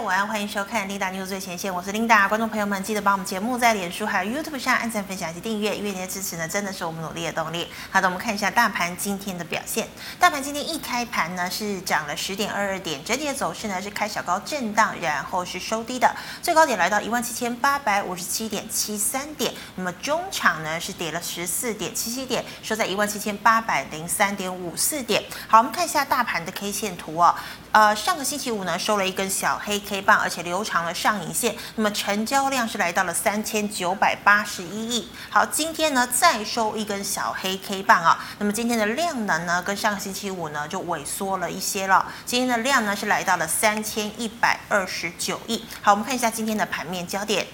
晚安，欢迎收看 Linda News 最前线，我是 Linda。观众朋友们，记得帮我们节目在脸书还有 YouTube 上按赞、分享以及订阅，因为您的支持呢，真的是我们努力的动力。好的，我们看一下大盘今天的表现。大盘今天一开盘呢，是涨了十点二二点，整体的走势呢是开小高震荡，然后是收低的，最高点来到一万七千八百五十七点七三点。那么中场呢是跌了十四点七七点，收在一万七千八百零三点五四点。好，我们看一下大盘的 K 线图哦。呃，上个星期五呢收了一根小黑 K 棒，而且留长了上影线。那么成交量是来到了三千九百八十一亿。好，今天呢再收一根小黑 K 棒啊。那么今天的量能呢跟上个星期五呢就萎缩了一些了。今天的量呢是来到了三千一百二十九亿。好，我们看一下今天的盘面焦点。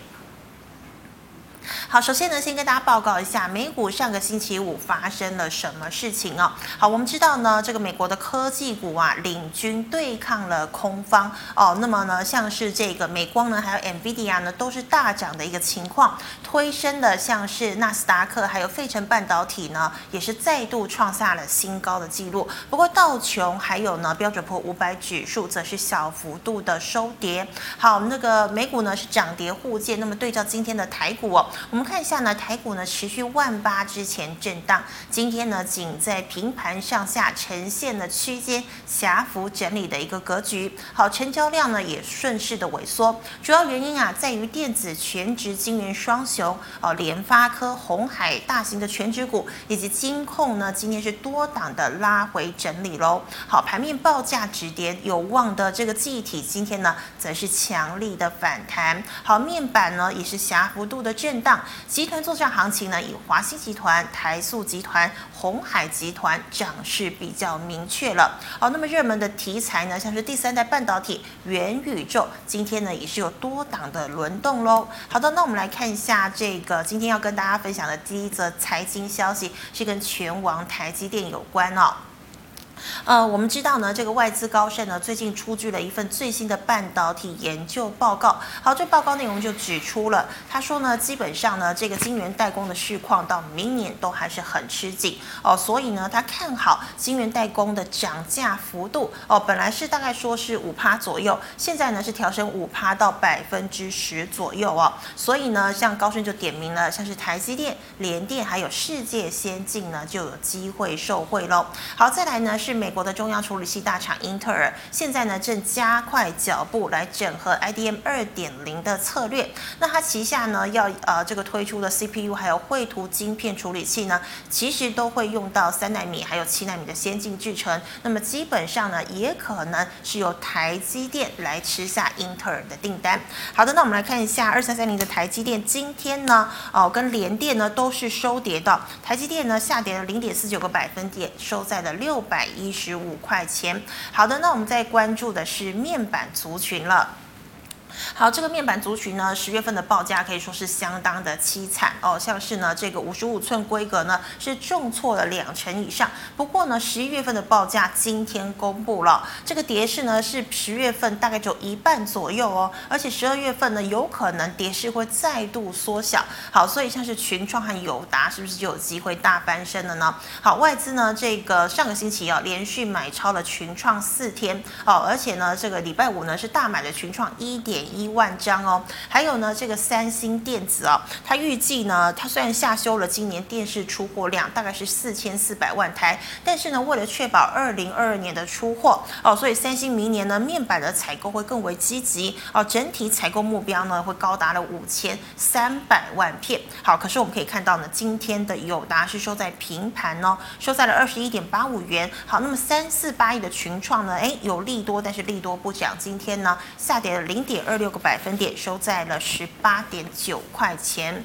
好，首先呢，先跟大家报告一下美股上个星期五发生了什么事情哦。好，我们知道呢，这个美国的科技股啊，领军对抗了空方哦。那么呢，像是这个美光呢，还有 NVIDIA 呢，都是大涨的一个情况，推升的像是纳斯达克还有费城半导体呢，也是再度创下了新高的记录。不过道琼还有呢标准普五百指数则是小幅度的收跌。好，那个美股呢是涨跌互见。那么对照今天的台股哦。我们看一下呢，台股呢持续万八之前震荡，今天呢仅在平盘上下呈现了区间狭幅整理的一个格局。好，成交量呢也顺势的萎缩，主要原因啊在于电子全职晶圆双雄哦，联发科、鸿海大型的全职股以及金控呢今天是多档的拉回整理喽。好，盘面报价止跌有望的这个记忆体今天呢则是强力的反弹。好，面板呢也是狭幅度的震。当集团作战行情呢，以华新集团、台塑集团、鸿海集团涨势比较明确了。好，那么热门的题材呢，像是第三代半导体、元宇宙，今天呢也是有多档的轮动喽。好的，那我们来看一下这个今天要跟大家分享的第一则财经消息，是跟权王台积电有关哦。呃，我们知道呢，这个外资高盛呢最近出具了一份最新的半导体研究报告。好，这报告内容就指出了，他说呢，基本上呢，这个晶圆代工的市况到明年都还是很吃紧哦，所以呢，他看好晶圆代工的涨价幅度哦，本来是大概说是五趴左右，现在呢是调升五趴到百分之十左右哦，所以呢，像高盛就点名了，像是台积电、联电还有世界先进呢就有机会受惠喽。好，再来呢是。美国的中央处理器大厂英特尔现在呢正加快脚步来整合 IDM 二点零的策略。那它旗下呢要呃这个推出的 CPU 还有绘图晶片处理器呢，其实都会用到三纳米还有七纳米的先进制程。那么基本上呢也可能是由台积电来吃下英特尔的订单。好的，那我们来看一下二三三零的台积电今天呢哦跟联电呢都是收跌的，台积电呢下跌了零点四九个百分点，收在了六百一。一十五块钱。好的，那我们再关注的是面板族群了。好，这个面板族群呢，十月份的报价可以说是相当的凄惨哦，像是呢这个五十五寸规格呢是重挫了两成以上。不过呢，十一月份的报价今天公布了，这个跌势呢是十月份大概只有一半左右哦，而且十二月份呢有可能跌势会再度缩小。好，所以像是群创和友达是不是就有机会大翻身了呢？好，外资呢这个上个星期啊连续买超了群创四天哦，而且呢这个礼拜五呢是大买的群创一点。一一万张哦，还有呢，这个三星电子哦，它预计呢，它虽然下修了今年电视出货量大概是四千四百万台，但是呢，为了确保二零二二年的出货哦，所以三星明年呢面板的采购会更为积极哦，整体采购目标呢会高达了五千三百万片。好，可是我们可以看到呢，今天的友达是收在平盘哦，收在了二十一点八五元。好，那么三四八亿的群创呢，诶，有利多，但是利多不涨，今天呢下跌了零点。二六个百分点，收在了十八点九块钱。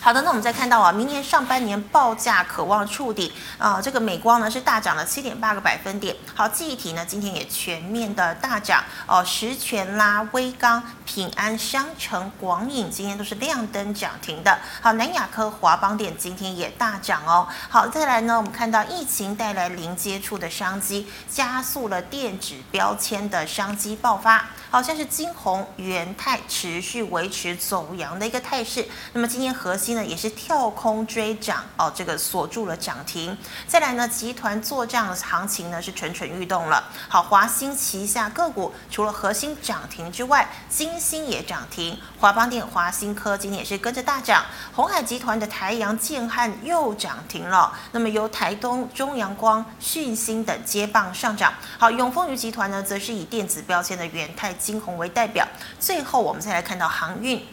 好的，那我们再看到啊，明年上半年报价可望触底啊，这个美光呢是大涨了七点八个百分点。好，记忆体呢今天也全面的大涨哦，十銓啦、威刚、平安、商城、广影今天都是亮灯涨停的。好，南亚科、华邦电今天也大涨哦。好，再来呢，我们看到疫情带来零接触的商机，加速了电子标签的商机爆发。好像是金宏、元泰持续维持走阳的一个态势。那么今天核心。呢也是跳空追涨哦，这个锁住了涨停。再来呢，集团做账的行情呢是蠢蠢欲动了。好，华兴旗下个股除了核心涨停之外，金星也涨停，华邦电、华新科今天也是跟着大涨。鸿海集团的台阳、建汉又涨停了。那么由台东、中阳光、讯芯等接棒上涨。好，永丰余集团呢，则是以电子标签的元泰、金红为代表。最后，我们再来看到航运。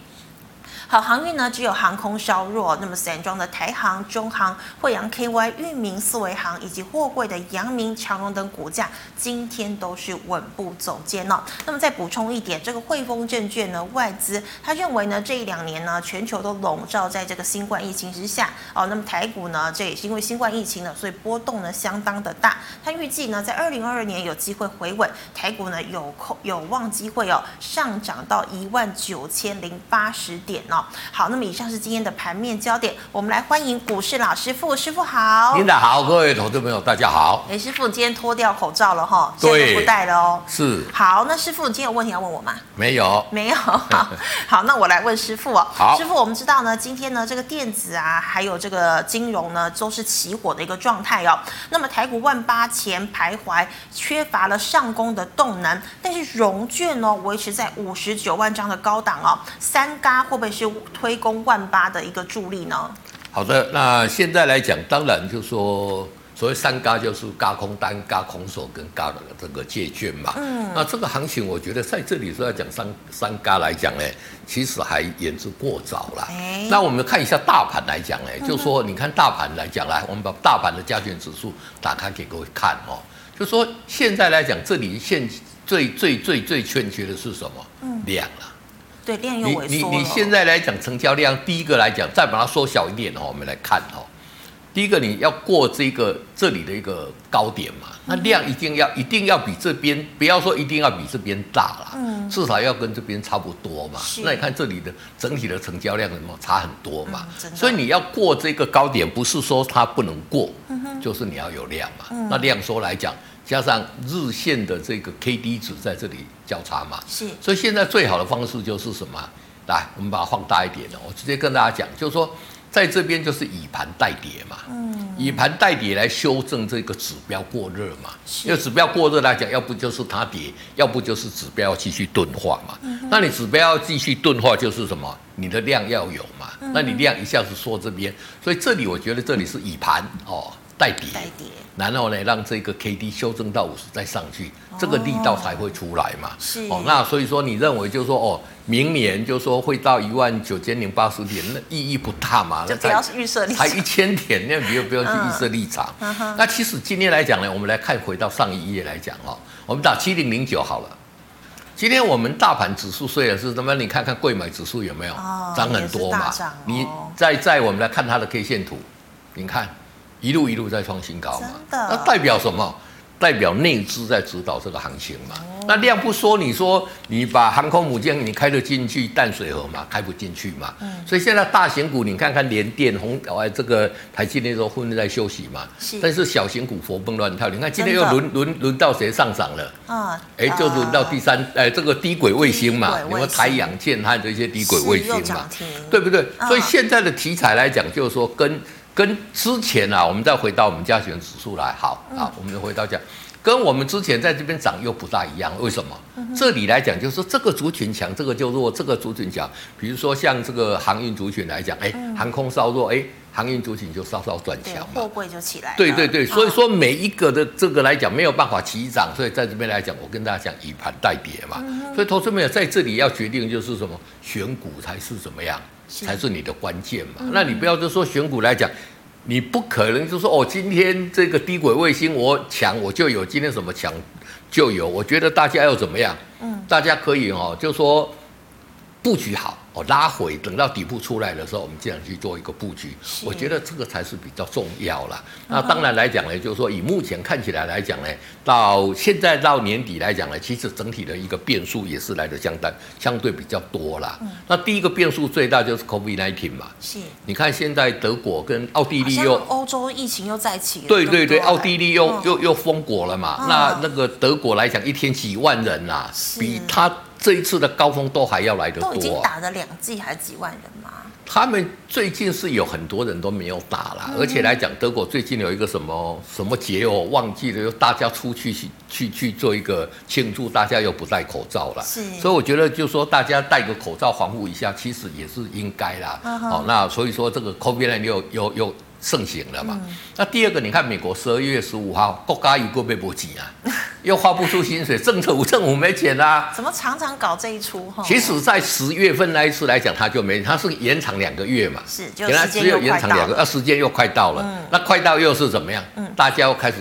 好，航运呢只有航空稍弱，那么散装的台航、中航、惠阳 KY、裕民、四维航以及货柜的阳明、长荣等股价今天都是稳步走坚哦。那么再补充一点，这个汇丰证券呢外资他认为呢这一两年呢全球都笼罩在这个新冠疫情之下哦，那么台股呢这也是因为新冠疫情呢，所以波动呢相当的大。他预计呢在二零二二年有机会回稳，台股呢有空有望机会哦上涨到一万九千零八十点哦。好，那么以上是今天的盘面焦点，我们来欢迎股市老师傅，师傅好。领导好，各位投资朋友大家好。哎，师傅，你今天脱掉口罩了哈，现在不戴了哦。是。好，那师傅，你今天有问题要问我吗？没有。没有。好，好，那我来问师傅哦。好。师傅，我们知道呢，今天呢，这个电子啊，还有这个金融呢，都是起火的一个状态哦。那么台股万八前徘徊，缺乏了上攻的动能，但是融券呢，维持在五十九万张的高档哦。三嘎会不会是？推攻万八的一个助力呢？好的，那现在来讲，当然就是说所谓三嘎就是嘎空单、嘎空手跟嘎的这个借券嘛。嗯，那这个行情，我觉得在这里说要讲三三嘎来讲呢，其实还言之过早了。哎，那我们看一下大盘来讲呢，就是说你看大盘来讲来，我们把大盘的加权指数打开给各位看哦。就是说现在来讲，这里现最最最最欠缺的是什么？嗯，量了。对，量又萎缩了。你你你现在来讲成交量，第一个来讲，再把它缩小一点哦，我们来看哦。第一个你要过这个这里的一个高点嘛，那量一定要一定要比这边，不要说一定要比这边大了，嗯，至少要跟这边差不多嘛。那你看这里的整体的成交量什么差很多嘛，所以你要过这个高点，不是说它不能过，就是你要有量嘛。那量缩来讲。加上日线的这个 K D 值在这里交叉嘛，是，所以现在最好的方式就是什么？来，我们把它放大一点哦，我直接跟大家讲，就是说，在这边就是以盘带跌嘛，嗯，以盘带跌来修正这个指标过热嘛，因为指标过热来讲，要不就是它跌，要不就是指标要继续钝化嘛，嗯、那你指标要继续钝化，就是什么？你的量要有嘛，嗯、那你量一下子缩这边，所以这里我觉得这里是以盘哦。带跌，然后呢，让这个 K D 修正到五十再上去，哦、这个力道才会出来嘛。是哦，那所以说你认为就是说哦，明年就是说会到一万九千零八十点，那意义不大嘛？就不要预设立场，才一千点，那不用不要去预设立场。嗯、那其实今天来讲呢，我们来看回到上一页来讲哦，我们打七零零九好了。今天我们大盘指数虽然是什么？你看看贵买指数有没有、哦、涨很多嘛？哦、你再再我们来看它的 K 线图，你看。一路一路在创新高嘛，那代表什么？代表内资在指导这个行情嘛。那量不说，你说你把航空母舰你开得进去淡水河嘛？开不进去嘛。所以现在大型股你看看联电、红哎这个台积电都混在休息嘛。但是小型股活蹦乱跳，你看今天又轮轮轮到谁上涨了？啊，哎，就轮到第三哎这个低轨卫星嘛，你们台阳建汉这些低轨卫星嘛，对不对？所以现在的题材来讲，就是说跟。跟之前啊，我们再回到我们加权指数来，好啊，我们回到讲，跟我们之前在这边涨又不大一样，为什么？这里来讲就是这个族群强，这个就弱，这个族群强。比如说像这个航运族群来讲，哎，航空稍弱，哎，航运族群就稍稍转强嘛，货柜就起来。对对对，所以说每一个的这个来讲没有办法齐涨，所以在这边来讲，我跟大家讲以盘代跌嘛。所以投资朋友在这里要决定就是什么，选股才是怎么样。才是你的关键嘛？那你不要就说选股来讲，你不可能就说哦，今天这个低轨卫星我抢我就有，今天什么抢就有。我觉得大家要怎么样？嗯，大家可以哦，就说布局好。哦，拉回等到底部出来的时候，我们这样去做一个布局，我觉得这个才是比较重要啦。那当然来讲呢，就是说以目前看起来来讲呢，到现在到年底来讲呢，其实整体的一个变数也是来的相当相对比较多啦。嗯、那第一个变数最大就是 COVID-19 嘛，是。你看现在德国跟奥地利又欧洲疫情又再起，对对对，奥地利又、嗯、又又封国了嘛。嗯、那那个德国来讲，一天几万人呐、啊，比他。这一次的高峰都还要来得多，啊，都已经打了两剂还是几万人吗？他们最近是有很多人都没有打了，而且来讲，德国最近有一个什么什么节哦忘记了，又大家出去去去去做一个庆祝，大家又不戴口罩了，是，所以我觉得就说大家戴个口罩防护一下，其实也是应该啦。好，那所以说这个 COVID 又又又。盛行了嘛？嗯、那第二个，你看美国十二月十五号，国家又过被波及啊，又发不出薪水，政府政府没钱啊。怎么常常搞这一出？其实，在十月份那一次来讲，他就没，他是延长两个月嘛。是，就时间又快到了。啊，时间又快到了。嗯、那快到又是怎么样？嗯、大家又开始。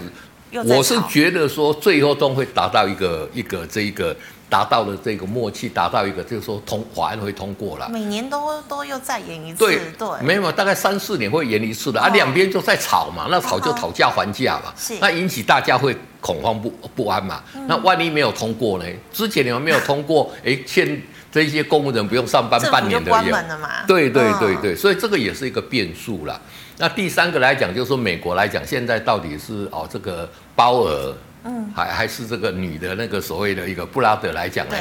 我是觉得说，最后都会达到一个一个这一个。达到了这个默契，达到一个就是说通法案会通过了。每年都都又再延一次，对对，没有，大概三四年会延一次的、哦、啊，两边就在吵嘛，那吵就讨价还价嘛，是，那引起大家会恐慌不不安嘛。嗯、那万一没有通过呢？之前你们没有通过，哎，欠这些公务人不用上班半年的也，对对对对，所以这个也是一个变数啦。那第三个来讲，就是说美国来讲，现在到底是哦这个鲍尔。嗯，还还是这个女的那个所谓的一个布拉德来讲呢，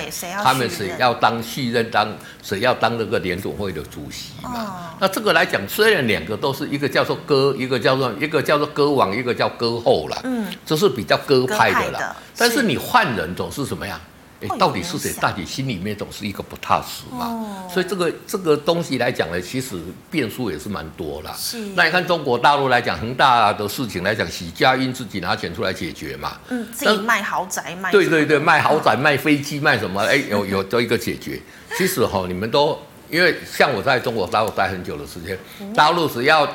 他们谁要当续任当谁要当那个联总会的主席嘛？哦、那这个来讲，虽然两个都是一个叫做歌，一个叫做一个叫做歌王，一个叫歌后了，嗯，这是比较歌派的啦。的但是你换人总是什么样？哎，到底是谁？到底心里面总是一个不踏实嘛。哦、所以这个这个东西来讲呢，其实变数也是蛮多啦。是。那你看中国大陆来讲，恒大的事情来讲，许家印自己拿钱出来解决嘛。嗯，自己卖豪宅卖。对对对，卖豪宅、卖飞机、卖什么？哎，有有都一个解决。其实哈，你们都因为像我在中国大陆待很久的时间，大陆只要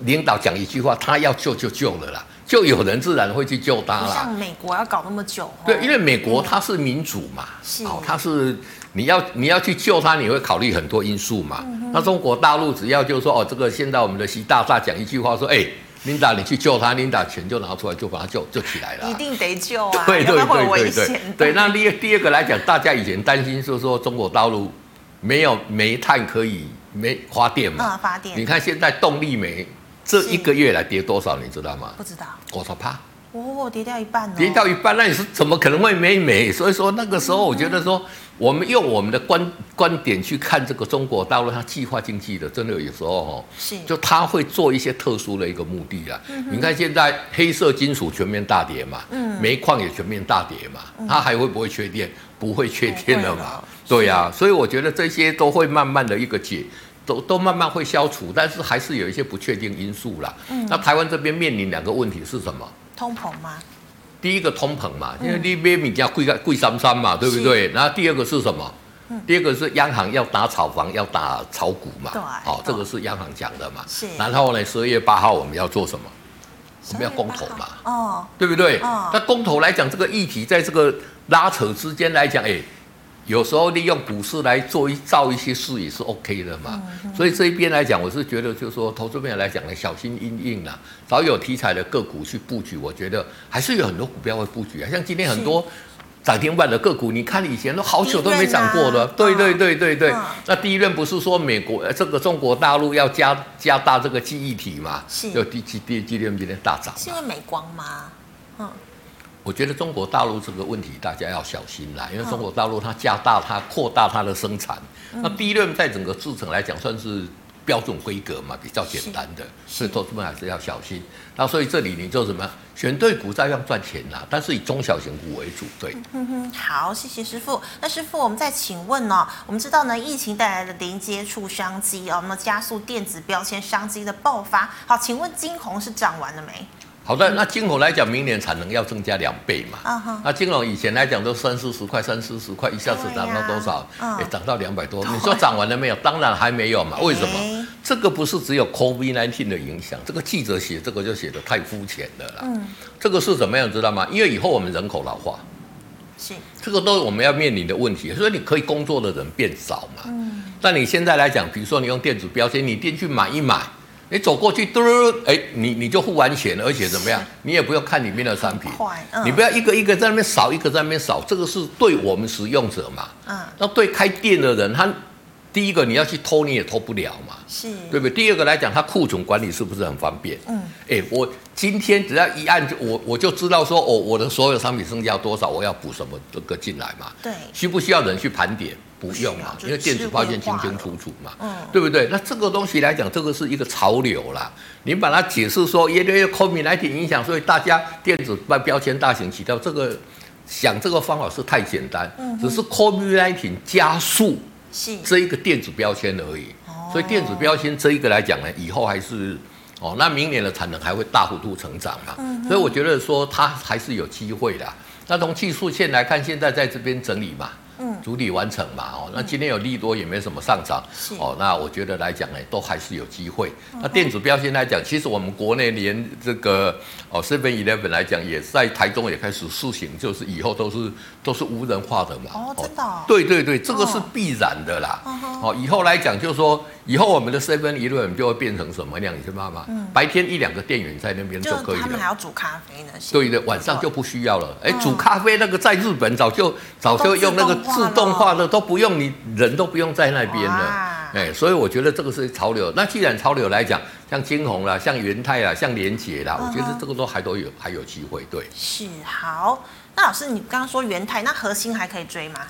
领导讲一句话，他要救就救了啦。就有人自然会去救他了。像美国要搞那么久，对，因为美国它是民主嘛，哦，它是你要你要去救他，你会考虑很多因素嘛。那中国大陆只要就是说哦，这个现在我们的习大大讲一句话说，哎，琳达你去救他，琳达钱就拿出来就把他救就起来了。一定得救啊，对对对对对对。那第二第二个来讲，大家以前担心就是说中国大陆没有煤炭可以没发电嘛，发电。你看现在动力煤。这一个月来跌多少，你知道吗？不知道。我说怕？哦，跌掉一半了。跌掉一半，那你是怎么可能会没煤？所以说那个时候，我觉得说，我们用我们的观观点去看这个中国大陆，它计划经济的，真的有时候哦，是，就它会做一些特殊的一个目的啊。嗯、你看现在黑色金属全面大跌嘛，嗯，煤矿也全面大跌嘛，它还会不会缺电？不会缺电了嘛？对呀、啊，所以我觉得这些都会慢慢的一个解。都都慢慢会消除，但是还是有一些不确定因素啦。嗯，那台湾这边面临两个问题是什么？通膨吗？第一个通膨嘛，因为你买米价贵贵三三嘛，对不对？然后第二个是什么？第二个是央行要打炒房，要打炒股嘛。对，好，这个是央行讲的嘛。是。然后呢，十二月八号我们要做什么？我们要公投嘛。哦。对不对？哦。那公投来讲，这个议题在这个拉扯之间来讲，哎。有时候利用股市来做一造一些事也是 OK 的嘛，所以这一边来讲，我是觉得就是说，投资面来讲呢，小心因应啦，找有题材的个股去布局，我觉得还是有很多股票会布局啊，像今天很多涨停板的个股，你看以前都好久都没涨过的，对对对对对。那第一轮不是说美国这个中国大陆要加加大这个记忆体嘛？是。就第几第几轮今天大涨？是因为美光吗？嗯。我觉得中国大陆这个问题大家要小心啦，因为中国大陆它加大它扩大它的生产，那 DRAM 在整个制程来讲算是标准规格嘛，比较简单的，所以投资们还是要小心。那所以这里你就什么？选对股照样赚钱啦，但是以中小型股为主。对，嗯哼，好，谢谢师傅。那师傅，我们再请问呢、哦？我们知道呢，疫情带来的零接触商机哦，那么加速电子标签商机的爆发。好，请问金红是涨完了没？好的，那进口来讲，明年产能要增加两倍嘛。啊哈那金融以前来讲都三四十块，三四十块，一下子涨到多少？哎、uh huh. 欸，涨到两百多。你说涨完了没有？当然还没有嘛。为什么？Uh. 这个不是只有 COVID-19 的影响，这个记者写这个就写的太肤浅了啦。嗯、uh。这个是怎么样知道吗？因为以后我们人口老化，是这个都是我们要面临的问题。所以你可以工作的人变少嘛。嗯、uh。但你现在来讲，比如说你用电子标签，你进去买一买。你走过去，嘟，哎，你你就付完钱，而且怎么样？你也不用看里面的商品，你不要一个一个在那边扫，一个在那边扫，这个是对我们使用者嘛。嗯。那对开店的人，他第一个你要去偷，你也偷不了嘛。是。对不对？第二个来讲，他库存管理是不是很方便？嗯。哎，我今天只要一按，就我我就知道说，哦，我的所有商品剩下多少，我要补什么这个进来嘛。对。需不需要人去盘点？不用嘛，因为电子报线清清楚楚嘛，嗯，对不对？那这个东西来讲，这个是一个潮流啦。你把它解释说，因为 COVID-19 影响，所以大家电子标标签大行其道，这个想这个方法是太简单，只是 COVID-19 加速这一个电子标签而已。所以电子标签这一个来讲呢，以后还是哦，那明年的产能还会大幅度成长嘛，所以我觉得说它还是有机会的。那从技术线来看，现在在这边整理嘛。嗯，主体完成嘛，哦，那今天有利多也没什么上涨，哦，那我觉得来讲呢，都还是有机会。那电子标签来讲，其实我们国内连这个哦，Seven Eleven 来讲，也在台中也开始试行，就是以后都是都是无人化的嘛。哦，真的。对对对，这个是必然的啦。哦，以后来讲，就是说，以后我们的 Seven Eleven 就会变成什么样？你知道吗？白天一两个店员在那边就可以了。他们还要煮咖啡呢。对的，晚上就不需要了。哎，煮咖啡那个在日本早就早就用那个。自动化的都不用，你人都不用在那边了，哎，所以我觉得这个是潮流。那既然潮流来讲，像金红啦，像元泰啦，像联捷啦，我觉得这个都还都有还有机会。对，是好。那老师，你刚刚说元泰，那核心还可以追吗？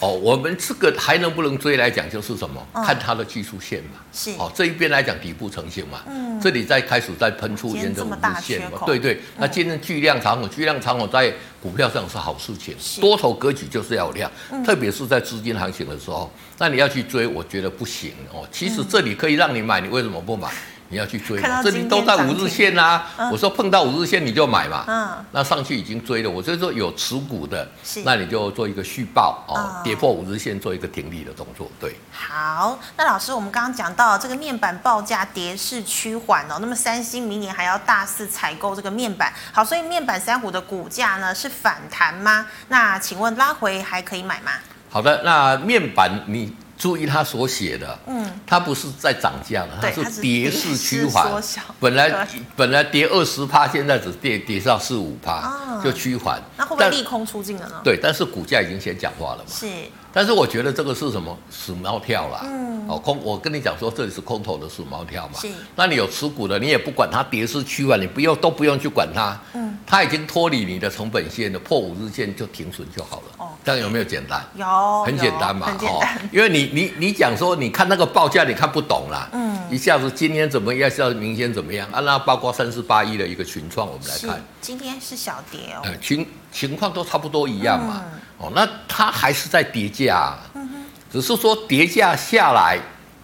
哦，我们这个还能不能追来讲，就是什么？看它的技术线嘛。是。哦，这一边来讲底部成型嘛。嗯。这里再开始再喷出沿着五日线嘛。对对。那今天巨量长虹，巨量长虹在股票上是好事情。多头格局就是要有量，特别是在资金行情的时候，那你要去追，我觉得不行哦。其实这里可以让你买，你为什么不买？你要去追嘛，这里都在五日线啊。我说碰到五日线你就买嘛。嗯。那上去已经追了，我就说有持股的，那你就做一个续报哦，跌破五日线做一个停利的动作。对。好，那老师，我们刚刚讲到这个面板报价跌势趋缓哦，那么三星明年还要大肆采购这个面板。好，所以面板三虎的股价呢是反弹吗？那请问拉回还可以买吗？好的，那面板你。注意他所写的，嗯，它不是在涨价了，它是跌势趋缓。本来本来跌二十趴，现在只跌跌上四五趴，就趋缓。那会不会利空出尽了呢？对，但是股价已经先讲话了嘛。是。但是我觉得这个是什么？死猫跳啦。嗯。哦，空，我跟你讲说，这里是空头的死猫跳嘛。是。那你有持股的，你也不管它跌势趋缓，你不用都不用去管它。嗯。它已经脱离你的成本线了，破五日线就停损就好了。哦。这样有没有简单？有。很简单嘛。很简单。因为你。你你讲说，你看那个报价，你看不懂啦。嗯，一下子今天怎么样，一下子明天怎么样啊？那包括三四八一的一个群创，我们来看，今天是小跌哦。呃，情情况都差不多一样嘛。嗯、哦，那它还是在叠价、啊，嗯、哼只是说叠价下来，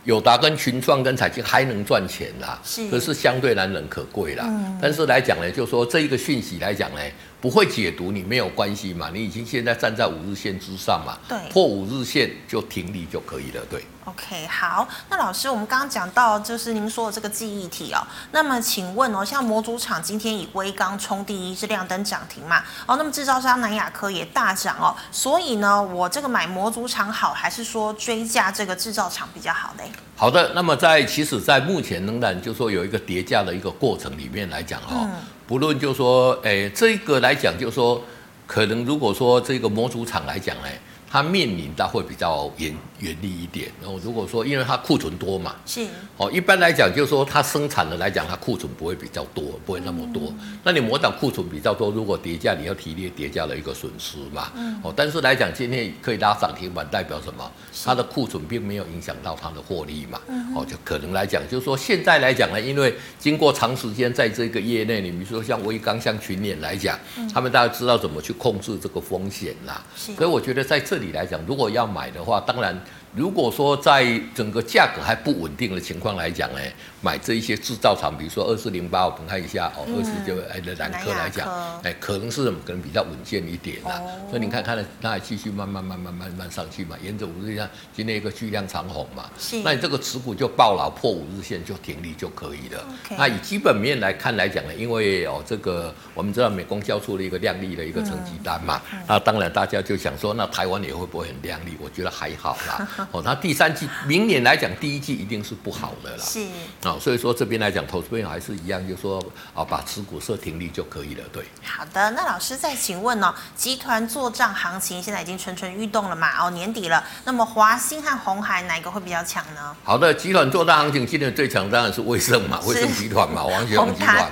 友达跟群创跟彩晶还能赚钱啦。是，可是相对难能可贵啦。嗯、但是来讲呢，就是说这一个讯息来讲呢。不会解读你没有关系嘛？你已经现在站在五日线之上嘛？对，破五日线就停利就可以了。对，OK，好。那老师，我们刚刚讲到就是您说的这个记忆体哦。那么请问哦，像模组厂今天以微刚冲第一是亮灯涨停嘛？哦，那么制造商南亚科也大涨哦。所以呢，我这个买模组厂好，还是说追价这个制造厂比较好嘞？好的，那么在其实，在目前仍然就说有一个叠加的一个过程里面来讲哈、哦。嗯不论就说，诶，这个来讲，就说，可能如果说这个模组厂来讲，呢，它面临到会比较严。严厉一点，然后如果说因为它库存多嘛，是哦，一般来讲就是说它生产的来讲，它库存不会比较多，不会那么多。嗯、那你模厂库存比较多，如果跌价，你要提列跌价的一个损失嘛。嗯、哦，但是来讲今天可以拉涨停板，代表什么？它的库存并没有影响到它的获利嘛。嗯、哦，就可能来讲，就是说现在来讲呢，因为经过长时间在这个业内，你比如说像威刚、像群联来讲，嗯、他们大家知道怎么去控制这个风险啦。是所以我觉得在这这里来讲，如果要买的话，当然。如果说在整个价格还不稳定的情况来讲呢，买这一些制造厂，比如说二四零八，我们看一下哦，二四九哎的南科来讲，哎，可能是可能比较稳健一点啦。哦、所以你看，看它还继续慢慢慢慢慢慢上去嘛，沿着五日线，今天一个巨量长红嘛，那你这个持股就爆牢破五日线就停利就可以了。那以基本面来看来讲呢，因为哦这个我们知道美工交出了一个亮丽的一个成绩单嘛，嗯嗯、那当然大家就想说，那台湾也会不会很亮丽？我觉得还好啦。哦，它第三季明年来讲，第一季一定是不好的啦。是啊，所以说这边来讲，投资朋友还是一样，就是说啊，把持股设停利就可以了。对，好的，那老师再请问哦，集团做账行情现在已经蠢蠢欲动了嘛？哦，年底了，那么华兴和红海哪一个会比较强呢？好的，集团做账行情今年最强当然是威盛嘛，威盛集团嘛，王雪红集团嘛，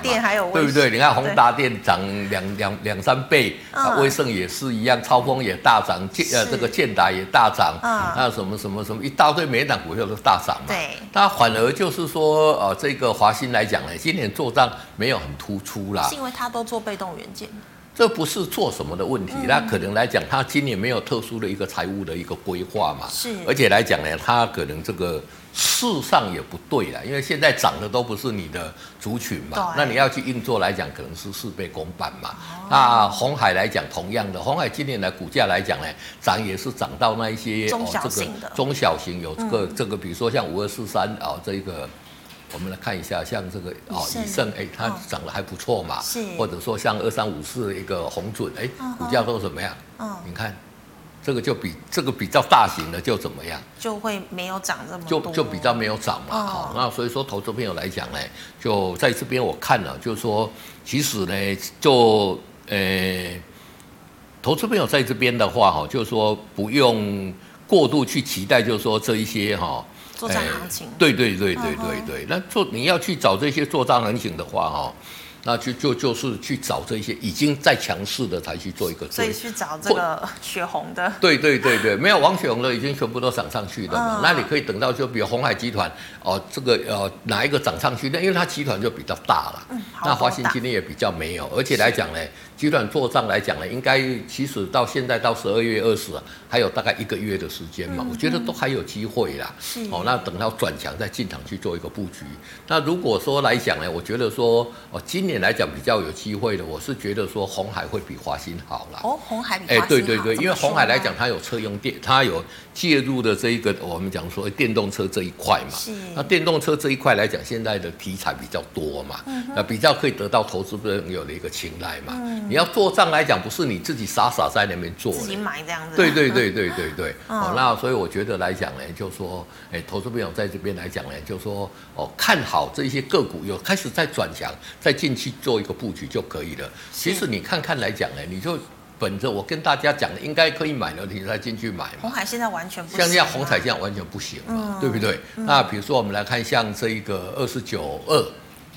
对不对？你看宏达电涨两两两三倍，啊，威盛也是一样，超峰也大涨，建呃这个建达也大涨，啊，还有什么什么什么一大堆每一档股票都大涨嘛。对，那反而就是说，呃，这个华新来讲呢，今年做账没有很突出啦，是因为它都做被动元件。这不是做什么的问题，那可能来讲，他今年没有特殊的一个财务的一个规划嘛，是，而且来讲呢，他可能这个事上也不对了，因为现在涨的都不是你的族群嘛，那你要去硬做来讲，可能是事倍功半嘛。那红海来讲，同样的，红海今年的股价来讲呢，涨也是涨到那一些中小型的，中小型有这个这个，比如说像五二四三啊这个。我们来看一下，像这个哦，以盛哎，它涨得还不错嘛，是，或者说像二三五四一个红准哎，股价都怎么样？嗯，你看这个就比这个比较大型的就怎么样？就会没有涨这么多，就就比较没有涨嘛。好，那所以说投资朋友来讲呢，就在这边我看了，就是说其实呢，就呃，投资朋友在这边的话哈，就是说不用过度去期待，就是说这一些哈。作帐行情，对对对对对对，那做你要去找这些作帐行情的话，哈。那就就就是去找这些已经在强势的才去做一个，所以去找这个 雪红的。对对对对，没有王雪红的已经全部都涨上去了嘛。嗯、那你可以等到就比如红海集团哦，这个呃哪一个涨上去？那因为它集团就比较大了。嗯、那华新今天也比较没有，而且来讲呢，集团做账来讲呢，应该其实到现在到十二月二十还有大概一个月的时间嘛，嗯、我觉得都还有机会啦。是哦，那等到转强再进场去做一个布局。那如果说来讲呢，我觉得说哦今年。来讲比较有机会的，我是觉得说红海会比华新好了。哦，红海比。哎，对对对，因为红海来讲，它有车用电，它有介入的这一个我们讲说电动车这一块嘛。是。那电动车这一块来讲，现在的题材比较多嘛，那比较可以得到投资朋友的一个青睐嘛。你要做账来讲，不是你自己傻傻在那边做，自己买这样子。对对对对对对。哦，那所以我觉得来讲呢，就说，哎，投资朋友在这边来讲呢，就说哦，看好这些个股有开始在转强，在近期做一个布局就可以了。其实你看看来讲呢，你就本着我跟大家讲的，应该可以买了，你再进去买。红海现在完全不行，像这样红海这样完全不行嘛，对不对？那比如说我们来看像这一个二十九二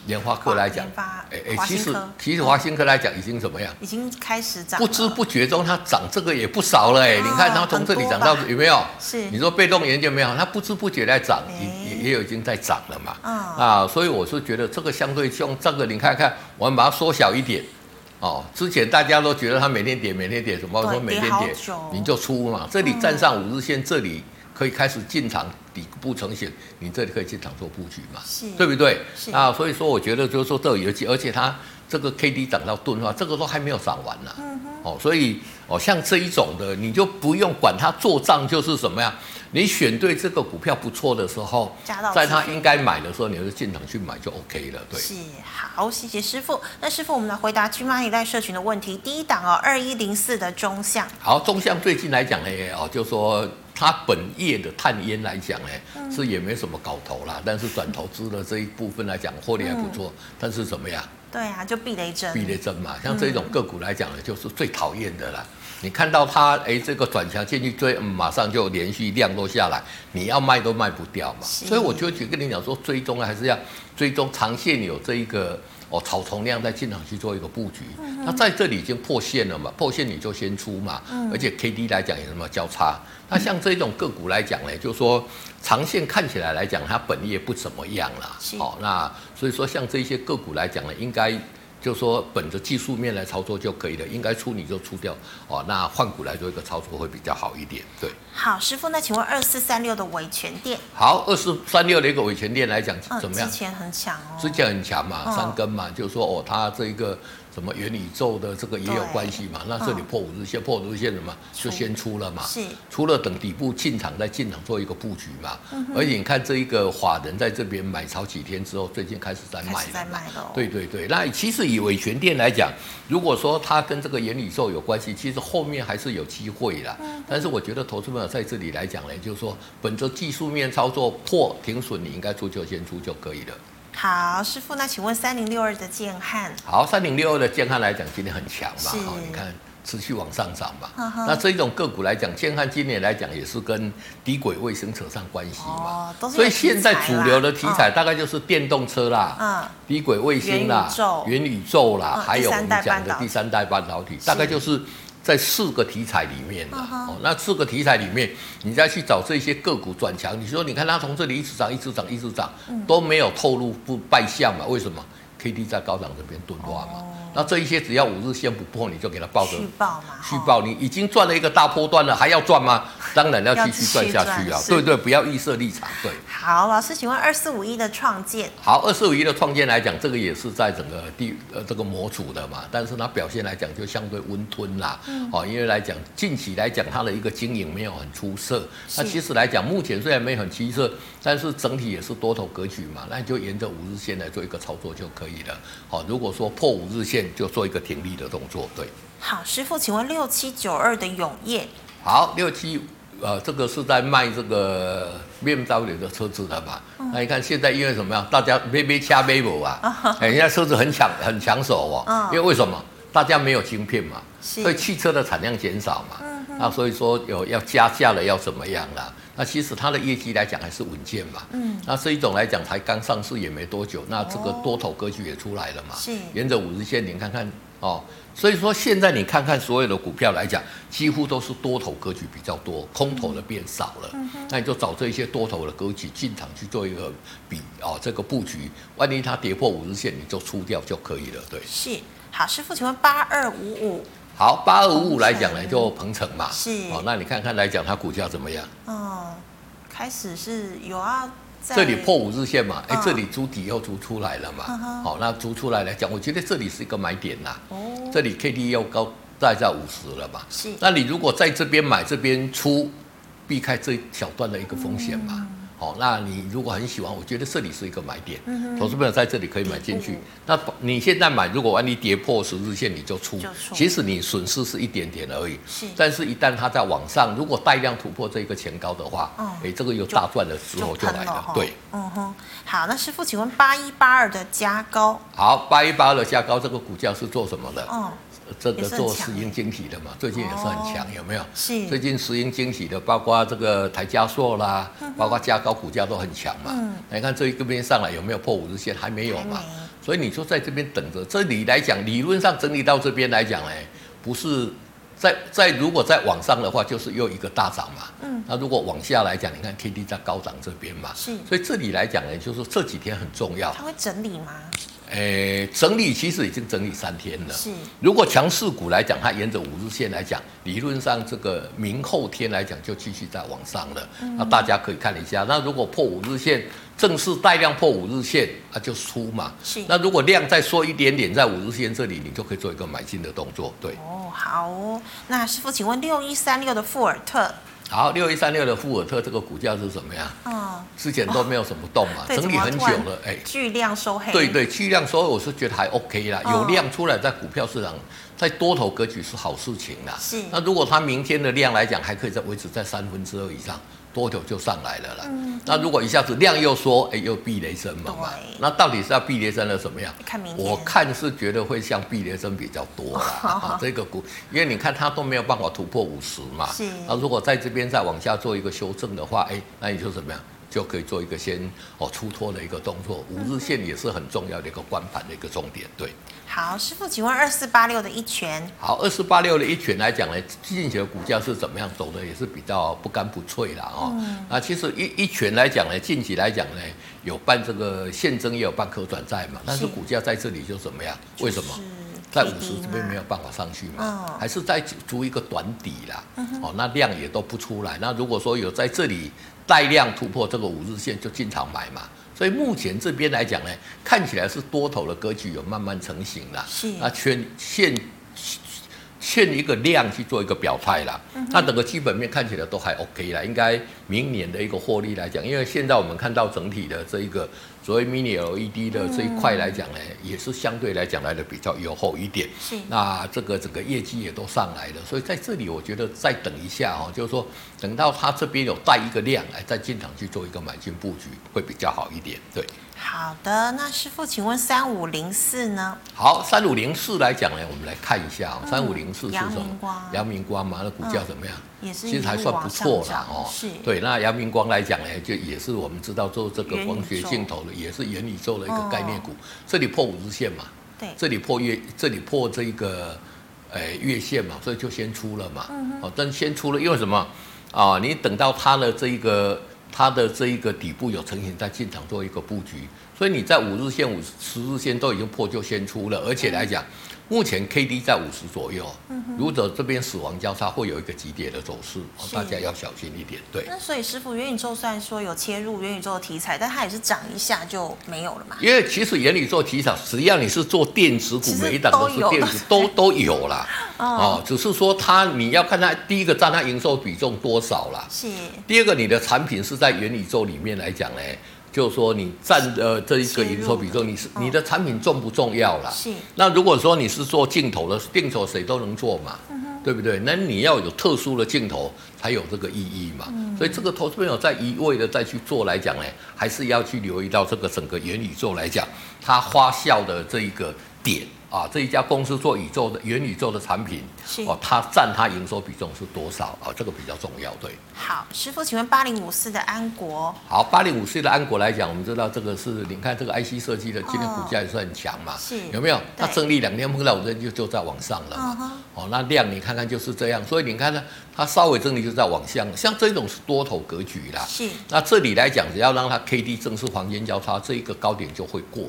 联发科来讲，哎哎，其实其实华新科来讲已经怎么样？已经开始涨，不知不觉中它涨这个也不少了哎。你看它从这里涨到有没有？是。你说被动研究没有？它不知不觉在涨。也也有已经在涨了嘛，嗯、啊，所以我是觉得这个相对像这个，你看看，我们把它缩小一点，哦，之前大家都觉得它每天跌，每天跌，什么说每天跌，你就出嘛，这里站上五日线，这里可以开始进场底部成型，你这里可以进场做布局嘛，是对不对？是啊，所以说我觉得就是说这有机，而且它。这个 K D 涨到钝化，这个都还没有涨完呢。嗯。哦，所以哦，像这一种的，你就不用管它做账就是什么呀？你选对这个股票不错的时候，在它应该买的时候，你就进场去买就 OK 了。对。是，好，谢谢师傅。那师傅，我们来回答 GMoney 赖社群的问题。第一档哦，二一零四的中向。好，中向最近来讲呢，哦，就说它本业的碳烟来讲呢，嗯、是也没什么搞头啦，但是转投资的这一部分来讲，获利还不错。嗯、但是怎么样？对啊，就避雷针。避雷针嘛，像这种个股来讲呢，就是最讨厌的啦。你看到它，哎，这个转强进去追，嗯，马上就连续量都下来，你要卖都卖不掉嘛。所以我就跟你讲说，追踪还是要追踪长线有这一个哦草丛量在进场去做一个布局。嗯、那在这里已经破线了嘛，破线你就先出嘛。嗯、而且 K D 来讲有什么交叉？那像这种个股来讲呢，就是说长线看起来来讲，它本业不怎么样啦。好哦，那所以说像这些个股来讲呢，应该。就说本着技术面来操作就可以了，应该出你就出掉哦。那换股来做一个操作会比较好一点，对。好，师傅，那请问二四三六的维权店？好，二四三六的一个维权店来讲怎么样？之前很强哦，之前很强嘛，三根嘛，就是说哦，它这一个什么元宇宙的这个也有关系嘛？那这里破五日线，破五日线什么就先出了嘛？是，出了等底部进场再进场做一个布局嘛？而且你看这一个法人在这边买超几天之后，最近开始在卖了。在卖了。对对对，那其实以伟权店来讲，如果说它跟这个元宇宙有关系，其实后面还是有机会的。但是我觉得投资朋友在这里来讲呢，就是说本着技术面操作破停损，你应该出就先出就可以了。好，师傅，那请问三零六二的建汉？好，三零六二的建汉来讲，今天很强嘛，好，你看持续往上涨嘛。呵呵那这一种个股来讲，建汉今年来讲也是跟低轨卫星扯上关系嘛。哦、所以现在主流的题材大概就是电动车啦，嗯，低轨卫星啦，元宇宙啦，嗯、还有我们讲的第三代半导体，大概就是。在四个题材里面的哦，那四个题材里面，你再去找这些个股转强，你说你看它从这里一直涨，一直涨，一直涨，都没有透露不败相嘛？为什么？K D 在高档这边钝化嘛？那这一些只要五日线不破，你就给它抱着续报嘛，续报，你已经赚了一个大波段了，还要赚吗？当然要继续赚下去啊！对对，不要预设立场。对，好，老师，请问二四五一的创建？好，二四五一的创建来讲，这个也是在整个地呃这个模组的嘛，但是它表现来讲就相对温吞啦。嗯。哦，因为来讲近期来讲它的一个经营没有很出色。那其实来讲，目前虽然没有很出色，但是整体也是多头格局嘛，那你就沿着五日线来做一个操作就可以了。好，如果说破五日线。就做一个挺立的动作，对。好，师傅，请问六七九二的永业。好，六七，呃，这个是在卖这个 BMW 的车子的嘛？嗯、那你看现在因为什么样？大家没没掐没补啊？哎，人家车子很抢很抢手哦。嗯、因为为什么？大家没有晶片嘛，所以汽车的产量减少嘛。嗯、那所以说有要加价了，要怎么样啦？那其实它的业绩来讲还是稳健嘛，嗯，那这一种来讲才刚上市也没多久，那这个多头格局也出来了嘛，是。沿着五日线，你看看哦，所以说现在你看看所有的股票来讲，几乎都是多头格局比较多，空头的变少了，嗯哼，那你就找这些多头的格局进场去做一个比哦，这个布局，万一它跌破五日线，你就出掉就可以了，对，是，好，师傅，请问八二五五。好，八二五五来讲呢，就鹏程嘛。是。哦，那你看看来讲，它股价怎么样？哦，开始是有啊。这里破五日线嘛，哎，这里筑底又筑出来了嘛。好，那筑出来来讲，我觉得这里是一个买点呐。哦。这里 K D 又高，大概在五十了嘛。是。那你如果在这边买，这边出，避开这一小段的一个风险嘛。好，那你如果很喜欢，我觉得这里是一个买点，投资朋友在这里可以买进去。嗯、那你现在买，如果万一跌破十日线，你就出，就出其实你损失是一点点而已。是，但是一旦它在往上，如果带量突破这个前高的话，哎、嗯，这个有大赚的时候就来了。了对，嗯哼。好，那师傅，请问八一八二的加高？好，八一八二的加高，这个股价是做什么的？嗯。这个做石英晶体的嘛，最近也是很强，有没有？是。最近石英晶体的，包括这个台加硕啦，包括加高股价都很强嘛。嗯。你看这一个边上来有没有破五日线？还没有嘛。所以你说在这边等着，这里来讲，理论上整理到这边来讲，哎，不是在在如果在往上的话，就是又一个大涨嘛。嗯。那如果往下来讲，你看 K D 在高涨这边嘛。是。所以这里来讲呢，就是这几天很重要。它会整理吗？诶，整理其实已经整理三天了。是，如果强势股来讲，它沿着五日线来讲，理论上这个明后天来讲就继续在往上了。嗯、那大家可以看一下，那如果破五日线，正式带量破五日线，那就出嘛。是。那如果量再缩一点点，在五日线这里，你就可以做一个买进的动作。对。哦，好。那师傅，请问六一三六的富尔特？好，六一三六的富尔特这个股价是什么样？嗯，之前都没有什么动 嘛，整理很久了，哎，巨量收黑。对对，巨量收，我是觉得还 OK 啦，有量出来，在股票市场，在多头格局是好事情啦。是。那如果它明天的量来讲，还可以再维持在三分之二以上。多久就上来了啦。嗯，那如果一下子量又缩，哎，又避雷针嘛嘛。那到底是要避雷针的什么样？看明。我看是觉得会像避雷针比较多啦。好好这个股，因为你看它都没有办法突破五十嘛。是。那如果在这边再往下做一个修正的话，哎，那你就怎么样？就可以做一个先哦出脱的一个动作。五日线也是很重要的一个关盘的一个重点，对。好，师傅，请问二四八六的一拳。好，二四八六的一拳来讲呢，近期的股价是怎么样走的？也是比较不干不脆啦哦。嗯、那其实一一拳来讲呢，近期来讲呢，有办这个现增，也有办可转债嘛。但是股价在这里就怎么样？为什么？在五十这边没有办法上去嘛？嗯、还是在筑一个短底啦？嗯、哦，那量也都不出来。那如果说有在这里带量突破这个五日线，就进场买嘛。所以目前这边来讲呢，看起来是多头的格局有慢慢成型了。是啊，圈现。欠一个量去做一个表态啦，那整个基本面看起来都还 OK 啦，应该明年的一个获利来讲，因为现在我们看到整体的这一个所谓 Mini LED 的这一块来讲呢，也是相对来讲来的比较优厚一点。是，那这个整个业绩也都上来了，所以在这里我觉得再等一下哦，就是说等到它这边有带一个量来再进场去做一个买进布局会比较好一点，对。好的，那师傅，请问三五零四呢？好，三五零四来讲呢，我们来看一下哦三五零四是什么？阳明光，阳明光嘛，那股价怎么样？嗯、也是其实还算不错啦哦。是。对，那阳明光来讲呢，就也是我们知道做这个光学镜头的，也是元宇宙的一个概念股。这里破五日线嘛，对，这里破月，这里破这个呃月线嘛，所以就先出了嘛。嗯哦，但先出了，因为什么啊？你等到它的这一个。它的这一个底部有成型，在进场做一个布局，所以你在五日线、五十日线都已经破，就先出了，而且来讲。目前 K D 在五十左右，如果这边死亡交叉会有一个急跌的走势，大家要小心一点。对，那所以师傅，元宇宙虽然说有切入元宇宙的题材，但它也是涨一下就没有了嘛？因为其实元宇宙题材，只要你是做电子股，每一档都是电子，都都有啦。哦，只是说它你要看它第一个占它营收比重多少啦。是。第二个，你的产品是在元宇宙里面来讲呢？就是说，你占呃这一个营收比重，你是你的产品重不重要啦？是。那如果说你是做镜头的，镜头谁都能做嘛，对不对？那你要有特殊的镜头才有这个意义嘛。所以这个投资朋友在一味的再去做来讲呢，还是要去留意到这个整个元宇宙来讲，它花销的这一个点。啊，这一家公司做宇宙的元宇宙的产品，是哦，它占它营收比重是多少啊？这个比较重要，对。好，师傅，请问八零五四的安国。好，八零五四的安国来讲，我们知道这个是，你看这个 IC 设计的，今天股价也是很强嘛，是有没有？它整理两天碰到五日就就在往上了嘛。哦，那量你看看就是这样，所以你看呢，它稍微整理就在往上，像这种是多头格局啦。是。那这里来讲，只要让它 K D 正式黄金交叉，这一个高点就会过。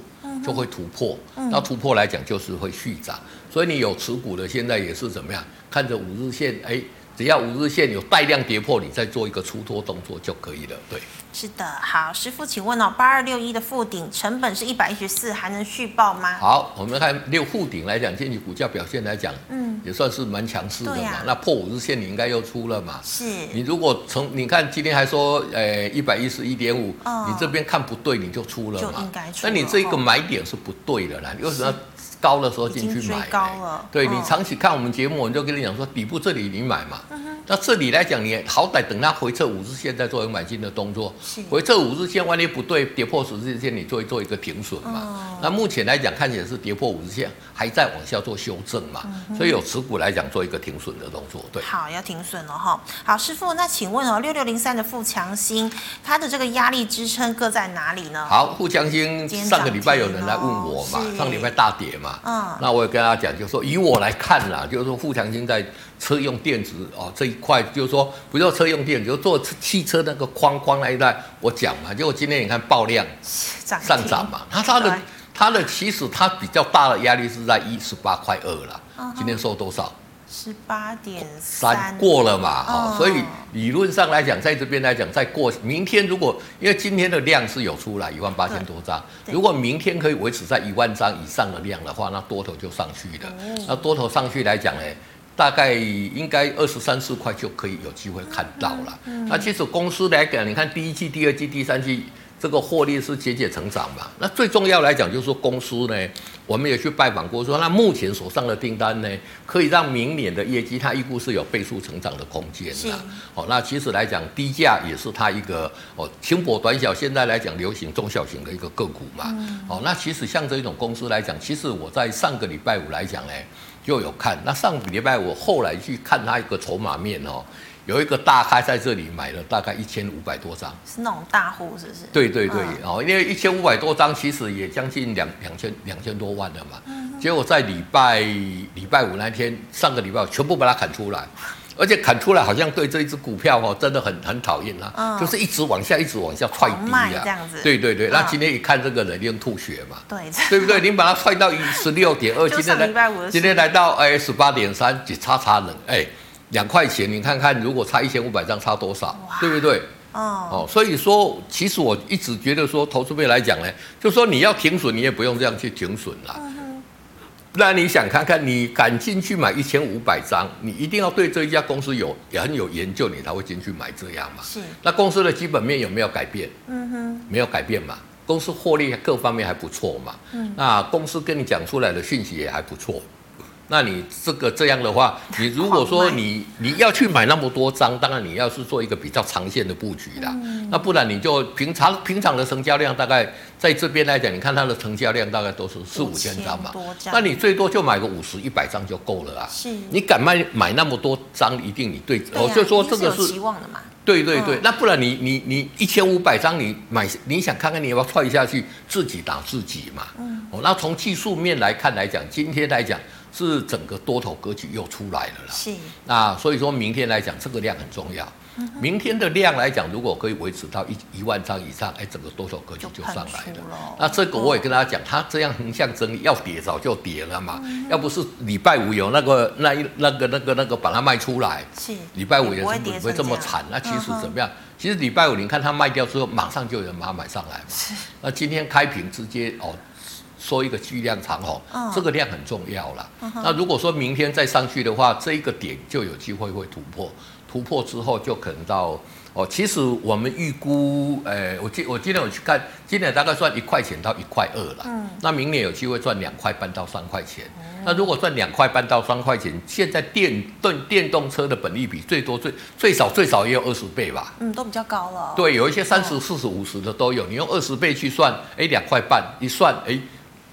就会突破，那突破来讲就是会续涨，所以你有持股的现在也是怎么样？看着五日线，哎。只要五日线有带量跌破，你再做一个出脱动作就可以了。对，是的。好，师傅，请问哦，八二六一的附顶成本是一百一十四，还能续报吗？好，我们看六附顶来讲，近期股价表现来讲，嗯，也算是蛮强势的嘛。啊、那破五日线你应该又出了嘛？是。你如果从你看今天还说，呃，一百一十一点五，你这边看不对，你就出了嘛？就应该出。那你这个买点是不对的啦，为什么？高的时候进去买高了，对，你长期看我们节目，我就跟你讲说，底部这里你买嘛。那这里来讲，你好歹等它回撤五日线再做一个买进的动作。回撤五日线，万一不对，跌破十日线，你做一做一个停损嘛。那目前来讲，看起来是跌破五日线，还在往下做修正嘛。所以有持股来讲，做一个停损的动作。对，好，要停损了哈。好，师傅，那请问哦，六六零三的富强兴，它的这个压力支撑各在哪里呢？好，富强兴上个礼拜有人来问我嘛，上礼拜大跌嘛。嗯，那我也跟他讲，就是说以我来看啦，就是说富强兴在车用电子哦这一块，就是说不叫车用电子，就做汽车那个框框那一带，我讲嘛，结果今天你看爆量上涨嘛，它它的它的其实它比较大的压力是在一十八块二了，今天收多少？十八点三。过了嘛，哦，所以理论上来讲，在这边来讲，再过明天，如果因为今天的量是有出来一万八千多张，如果明天可以维持在一万张以上的量的话，那多头就上去了。那多头上去来讲呢，大概应该二十三四块就可以有机会看到了。那其实公司来讲，你看第一季、第二季、第三季。这个获利是节节成长嘛？那最重要来讲，就是说公司呢，我们也去拜访过，说那目前手上的订单呢，可以让明年的业绩，它预估是有倍数成长的空间的。哦，那其实来讲，低价也是它一个哦，轻薄短小，现在来讲流行中小型的一个个股嘛。嗯、哦，那其实像这种公司来讲，其实我在上个礼拜五来讲呢，就有看。那上个礼拜我后来去看它一个筹码面哦。有一个大咖在这里买了大概一千五百多张，是那种大户，是不是？对对对，哦，因为一千五百多张其实也将近两两千两千多万了嘛。嗯、结果在礼拜礼拜五那天，上个礼拜我全部把它砍出来，而且砍出来好像对这一只股票哦真的很很讨厌啊，嗯、就是一直往下一直往下踹低啊，这样子。对对对，那今天一看这个人，一定吐血嘛。对，对不对？你把它踹到十六点二，今天来今天来到哎十八点三，只差差冷哎。两块钱，你看看，如果差一千五百张，差多少？哇对不对？哦哦，所以说其实我一直觉得说，投资辈来讲呢，就说你要停损，你也不用这样去停损啦。嗯哼。那你想看看，你敢进去买一千五百张，你一定要对这一家公司有也很有研究，你才会进去买这样嘛。是。那公司的基本面有没有改变？嗯哼。没有改变嘛。公司获利各方面还不错嘛。嗯。那公司跟你讲出来的讯息也还不错。那你这个这样的话，你如果说你你要去买那么多张，当然你要是做一个比较长线的布局啦。嗯、那不然你就平常平常的成交量大概在这边来讲，你看它的成交量大概都是四五千张嘛。那你最多就买个五十一百张就够了啊。是。你敢卖买那么多张，一定你对，我、啊、哦，就说这个是。是有期望的嘛。对对对，嗯、那不然你你你一千五百张你买，你想看看你要不要踹下去，自己打自己嘛。嗯。哦，那从技术面来看来讲，今天来讲。是整个多头格局又出来了啦，是。那所以说明天来讲，这个量很重要。嗯、明天的量来讲，如果可以维持到一一万张以上，哎，整个多头格局就上来了。那这个我也跟大家讲，它这样横向整理要跌早就跌了嘛。嗯、要不是。礼拜五有那个那一那个那个那个把它卖出来，是。礼拜五也是。不会，这么惨。那其实怎么样？嗯、其实礼拜五你看它卖掉之后，马上就有人把它买上来嘛。是。那今天开平直接哦。说一个巨量长红，哦、这个量很重要了。嗯、那如果说明天再上去的话，这一个点就有机会会突破，突破之后就可能到哦。其实我们预估，呃，我今我今天我去看，今年大概赚一块钱到一块二了。嗯，那明年有机会赚两块半到三块钱。嗯、那如果赚两块半到三块钱，现在电动电动车的本利比最多最最少最少也有二十倍吧？嗯，都比较高了。对，有一些三十四十五十的都有。你用二十倍去算，哎，两块半一算，哎。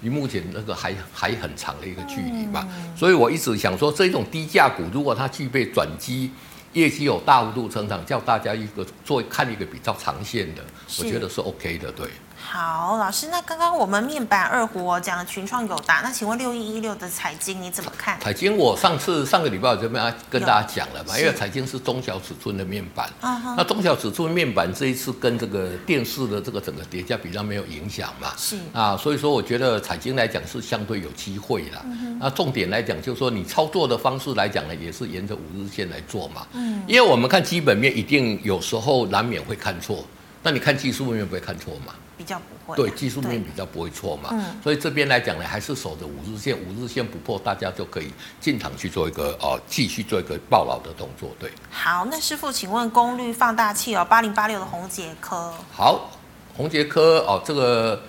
离目前那个还还很长的一个距离嘛，所以我一直想说，这种低价股如果它具备转机，业绩有大幅度成长，叫大家一个做看一个比较长线的，我觉得是 OK 的，对。好，老师，那刚刚我们面板二虎讲的群创有达，那请问六一一六的彩晶你怎么看？彩晶我上次上个礼拜我就跟跟大家讲了嘛，因为彩晶是中小尺寸的面板，那中小尺寸面板这一次跟这个电视的这个整个叠加比较没有影响嘛，是啊，所以说我觉得彩晶来讲是相对有机会的。那重点来讲就是说你操作的方式来讲呢，也是沿着五日线来做嘛，嗯，因为我们看基本面一定有时候难免会看错，那你看技术面不会看错嘛？比较不会，对技术面比较不会错嘛，嗯，所以这边来讲呢，还是守着五日线，五日线不破，大家就可以进场去做一个哦，继续做一个抱牢的动作，对。好，那师傅，请问功率放大器哦，八零八六的红杰科。好，红杰科哦，这个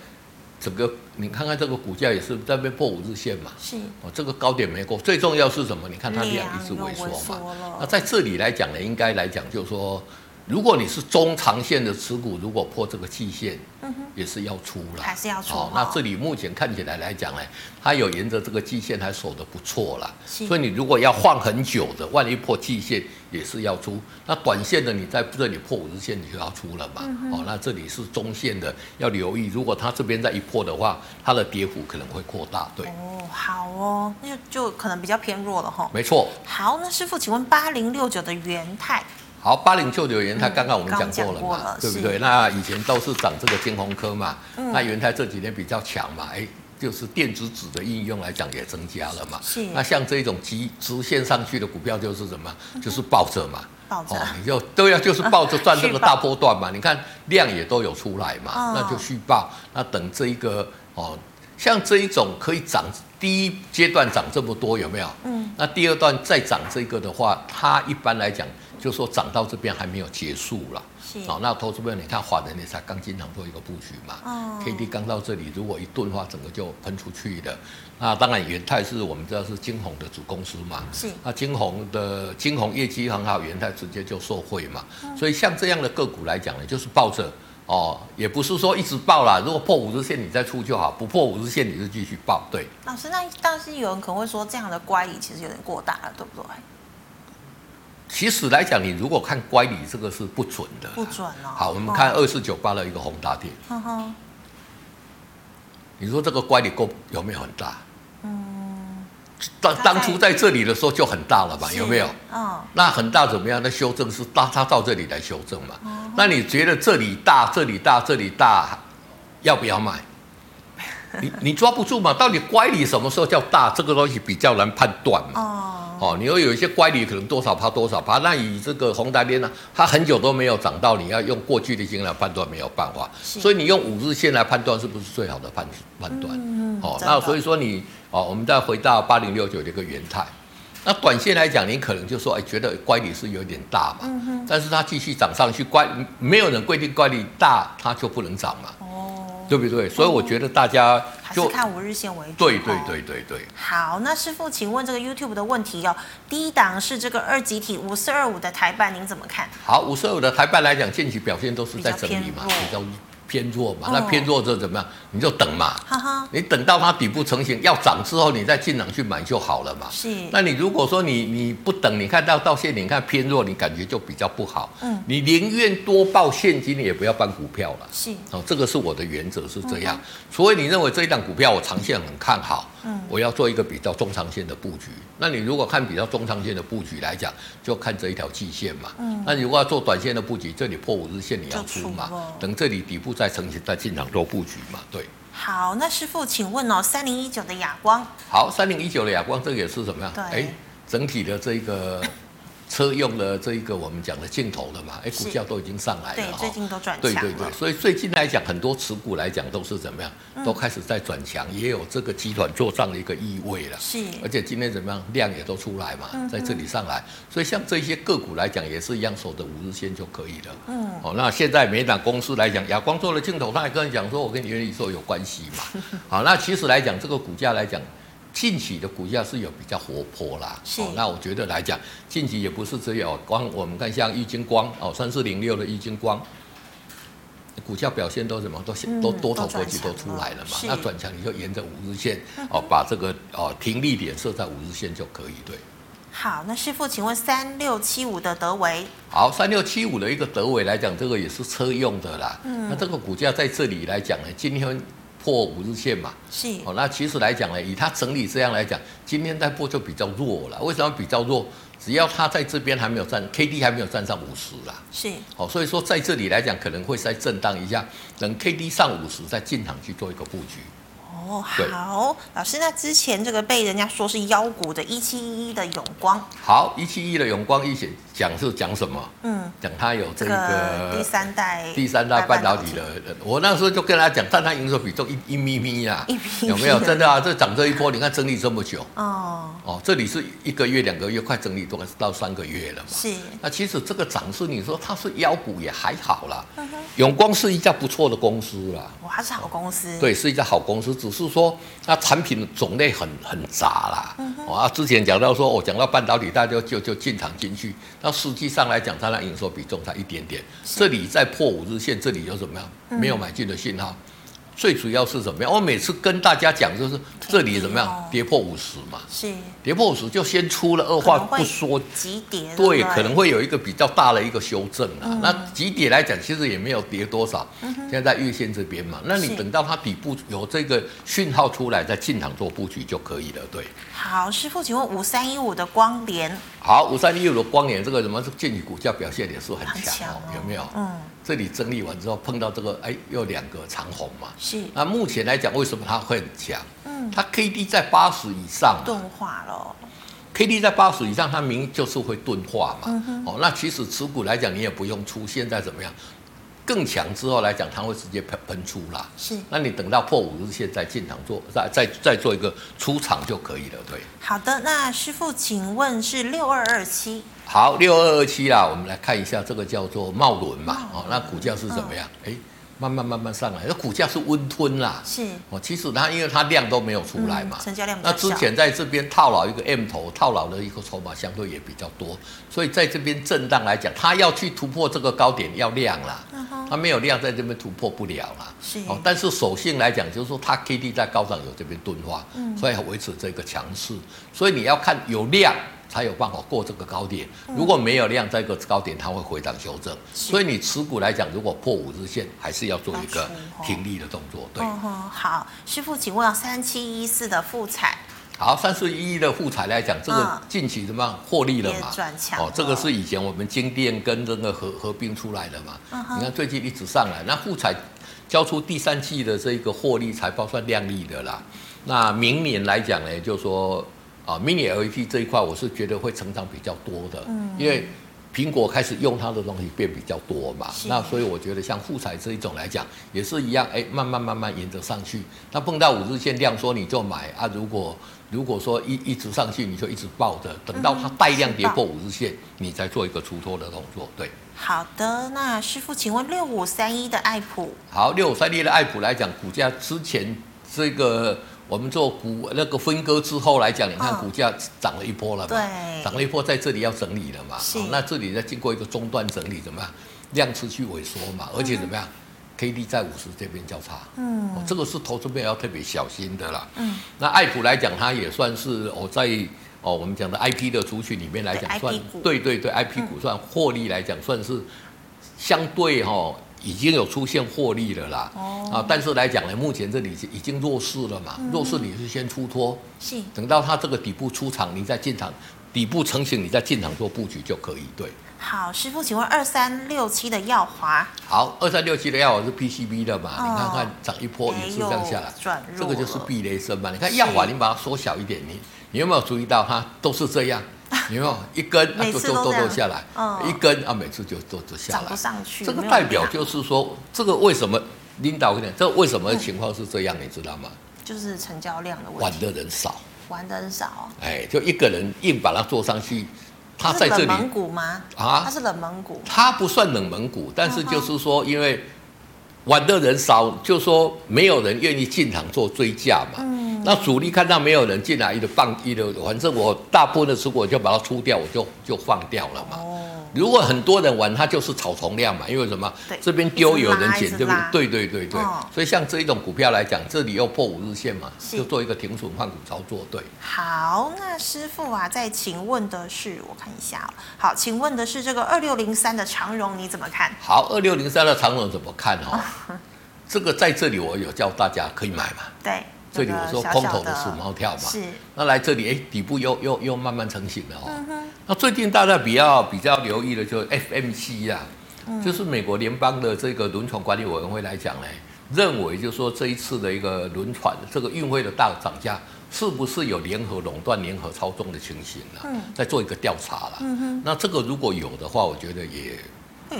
整个你看看这个股价也是在那边破五日线嘛，是哦，这个高点没过，最重要是什么？你看它量一直萎缩嘛，那在这里来讲呢，应该来讲就是说。如果你是中长线的持股，如果破这个季线，嗯哼，也是要出了，还是要出。哦，那这里目前看起来来讲呢，它有沿着这个季线还守得不错了。是所以你如果要放很久的，万一破季线也是要出。那短线的你在这里破五日线，你就要出了嘛。嗯、哦，那这里是中线的，要留意。如果它这边再一破的话，它的跌幅可能会扩大。对。哦，好哦，那就就可能比较偏弱了哈。没错。好，那师傅，请问八零六九的元太。好，八零九九元太刚刚我们讲过了嘛，了对不对？那以前都是涨这个金鸿科嘛，嗯、那元泰这几年比较强嘛，哎，就是电子纸的应用来讲也增加了嘛。是。那像这种急直线上去的股票就是什么？就是抱着嘛，抱着、哦，你就都要就是抱着赚这个大波段嘛。你看量也都有出来嘛，哦、那就续报。那等这一个哦，像这一种可以涨，第一阶段涨这么多有没有？嗯。那第二段再涨这个的话，它一般来讲。就说涨到这边还没有结束了，是哦。那投资朋友，你看华人也才刚经常做一个布局嘛，哦，K D 刚到这里，如果一顿的话，整个就喷出去的。那当然，元泰是我们知道是金鸿的子公司嘛，是。那金鸿的金鸿业绩很好，元泰直接就受惠嘛。嗯、所以像这样的个股来讲呢，就是抱着哦，也不是说一直抱啦。如果破五日线你再出就好，不破五日线你就继续抱。对。老师，那但是有人可能会说，这样的乖离其实有点过大了，对不对？其实来讲，你如果看乖离，这个是不准的。不准哦。好，我们看二四九八的一个宏达电。嗯哼。你说这个乖离够有没有很大？嗯。当当初在这里的时候就很大了吧？有没有？嗯。那很大怎么样？那修正是大，它到这里来修正嘛？那你觉得这里大，这里大，这里大，要不要买？你你抓不住嘛？到底乖离什么时候叫大？这个东西比较难判断嘛。哦。哦，你会有一些乖离，可能多少趴多少趴。那以这个宏达电呢，它很久都没有涨到，你要用过去的经验来判断没有办法。所以你用五日线来判断是不是最好的判判断？嗯、哦，那所以说你哦，我们再回到八零六九的一个元太。那短线来讲，你可能就说，哎，觉得乖离是有点大嘛，嗯、哼但是它继续涨上去，乖没有人规定乖离大它就不能涨嘛，哦，对不对？所以我觉得大家就还是看五日线为主。对对对对对。好，那师傅，请问这个 YouTube 的问题哦，第一档是这个二级体五四二五的台办，您怎么看？好，五四二五的台办来讲，近期表现都是在整理嘛，比较。偏弱嘛，那偏弱之后怎么样？你就等嘛，你等到它底部成型要涨之后，你再进场去买就好了嘛。是。那你如果说你你不等，你看到到现在你看偏弱，你感觉就比较不好。嗯。你宁愿多报现金，也不要搬股票了。是。哦，这个是我的原则是这样。除非你认为这一档股票我长线很看好，嗯，我要做一个比较中长线的布局。那你如果看比较中长线的布局来讲，就看这一条季线嘛。嗯。那你如果要做短线的布局，这里破五日线你要出嘛？等这里底部再成型再进场做布局嘛？对。好，那师傅，请问哦，三零一九的哑光。好，三零一九的哑光，这个也是什么样？对。哎，整体的这个。车用的这一个我们讲的镜头的嘛，哎，股价都已经上来了，对，最近都转强了。对对对，所以最近来讲，很多持股来讲都是怎么样，都开始在转强，也有这个集团做账的一个意味了。是，而且今天怎么样，量也都出来嘛，在这里上来，所以像这些个股来讲，也是一样守着五日线就可以了。嗯，哦，那现在每档公司来讲，亚光做的镜头，他还跟你讲说，我跟原理说有关系嘛。好，那其实来讲，这个股价来讲。近期的股价是有比较活泼啦，是。哦，那我觉得来讲，近期也不是只有光，我们看像玉金光哦，三四零六的玉金光，股价表现都什么都都多头格局都出来了嘛，嗯、那转强你就沿着五日线哦，把这个哦停利点设在五日线就可以，对。好，那师傅，请问三六七五的德维，好，三六七五的一个德维来讲，这个也是车用的啦，嗯，那这个股价在这里来讲呢，今天。破五日线嘛，是哦。那其实来讲呢，以它整理这样来讲，今天在破就比较弱了。为什么比较弱？只要它在这边还没有站，K D 还没有站上五十啦，是哦。所以说在这里来讲，可能会再震荡一下，等 K D 上五十再进场去做一个布局。哦，好，老师，那之前这个被人家说是妖股的一七一一的永光，好，一七一的永光一起讲是讲什么？嗯，讲它有这个，这个第三代第三代半导体的，我那时候就跟他讲，但它营收比重一一咪咪呀，有没有？真的啊，这涨这一波，你看整理这么久，哦。哦，这里是一个月两个月，快整理都到三个月了嘛。是，那其实这个涨势，你说它是妖股也还好啦。嗯、永光是一家不错的公司啦，哇，它是好公司，对，是一家好公司，只是说它产品种类很很杂啦。嗯啊，之前讲到说，我、哦、讲到半导体，大家就就就进场进去。那实际上来讲，它的营收比重才一点点。是这里在破五日线，这里有什么样？没有买进的信号。嗯最主要是怎么样？我每次跟大家讲，就是这里怎么样？跌破五十嘛，是跌破五十就先出了，二话不说急跌，对，可能会有一个比较大的一个修正啊。嗯、那急跌来讲，其实也没有跌多少，现在在月线这边嘛。那你等到它底部有这个讯号出来，再进场做布局就可以了。对，好，师傅，请问五三一五的光联，好，五三一五的光联，这个什么？建议股价表现也是很强哦，有没有？嗯。这里整理完之后碰到这个，哎，又两个长红嘛。是。那目前来讲，为什么它会很强？嗯。它 K D 在八十以上。钝化了。K D 在八十以上，它明就是会钝化嘛。嗯哼。哦，那其实持股来讲，你也不用出。现在怎么样？更强之后来讲，它会直接喷喷出啦。是。那你等到破五日线再进场做，再再再做一个出场就可以了，对。好的，那师傅，请问是六二二七。好，六二二七啦，我们来看一下这个叫做茂伦嘛，哦，那股价是怎么样？哎、嗯，慢慢慢慢上来，那股价是温吞啦，是。哦，其实它因为它量都没有出来嘛，嗯、成交量那之前在这边套牢一个 M 头，套牢的一个筹码相对也比较多，所以在这边震荡来讲，它要去突破这个高点要量啦，嗯、它没有量在这边突破不了啦，是。哦，但是首性来讲，就是说它 K D 在高涨有这边钝化，嗯，所以维持这个强势，所以你要看有量。才有办法过这个高点，如果没有量，这个高点它会回档修正。所以你持股来讲，如果破五日线，还是要做一个停利的动作。对，好，师傅，请问三七一四的富彩，好，三四一一的富彩来讲，这个近期怎么样获利了嘛？哦，这个是以前我们金店跟这个合合并出来的嘛？你看最近一直上来，那富彩交出第三季的这个获利财报算亮丽的啦。那明年来讲呢，就说。啊，mini LED 这一块我是觉得会成长比较多的，嗯，因为苹果开始用它的东西变比较多嘛，那所以我觉得像富彩这一种来讲也是一样，哎，慢慢慢慢沿着上去，那碰到五日线量缩你就买啊，如果如果说一一直上去你就一直抱着，等到它带量跌破五日线，你再做一个出脱的动作，对。好的，那师傅，请问六五三一的爱普，好，六五三一的爱普来讲，股价之前这个我们做股那个分割之后来讲，你看股价涨了一波了嘛？对，涨了一波，在这里要整理了嘛？是。那这里再经过一个中段整理，怎么样？量持续萎缩嘛？而且怎么样？K D 在五十这边交叉，嗯，这个是投资面要特别小心的啦。嗯。那爱普来讲，它也算是我在。哦，我们讲的 I P 的族群里面来讲，算对对对，I P 股算获利来讲，算是相对哈已经有出现获利了啦。哦。啊，但是来讲呢，目前这里已经弱势了嘛，弱势你是先出脱，是。等到它这个底部出场，你再进场，底部成型，你再进场做布局就可以。对。好，师傅，请问二三六七的耀华。好，二三六七的耀华是 P C B 的嘛？你看看涨一波也是这样下来，这个就是避雷针嘛。你看耀华，你把它缩小一点，你。你有没有注意到它都是这样？有没有一根啊就就都都下来，一根啊每次就都都下来。上去。这个代表就是说，这个为什么领导跟你讲？这为什么情况是这样？你知道吗？就是成交量的问题。玩的人少。玩的人少。哎，就一个人硬把它做上去，他在这里。冷门股吗？啊，它是冷门股。它不算冷门股，但是就是说，因为玩的人少，就说没有人愿意进场做追价嘛。嗯那主力看到没有人进来，一直放一的，反正我大部分的持股我就把它出掉，我就就放掉了嘛。哦如果很多人玩，它就是草丛量嘛，因为什么？这边丢有人捡，这边对对对对。所以像这一种股票来讲，这里又破五日线嘛，就做一个停损换股操作。对。好，那师傅啊，再请问的是，我看一下哦。好，请问的是这个二六零三的长荣你怎么看？好，二六零三的长荣怎么看哦？这个在这里我有叫大家可以买嘛？对。这里我说空头的鼠猫跳嘛，是。那来这里哎，底部又又又慢慢成型了哦。嗯、那最近大家比较比较留意的就是 FMC 啊，嗯、就是美国联邦的这个轮船管理委员会来讲呢，认为就是说这一次的一个轮船这个运费的大涨价，是不是有联合垄断、联合操纵的情形呢？嗯。在做一个调查了。嗯哼。那这个如果有的话，我觉得也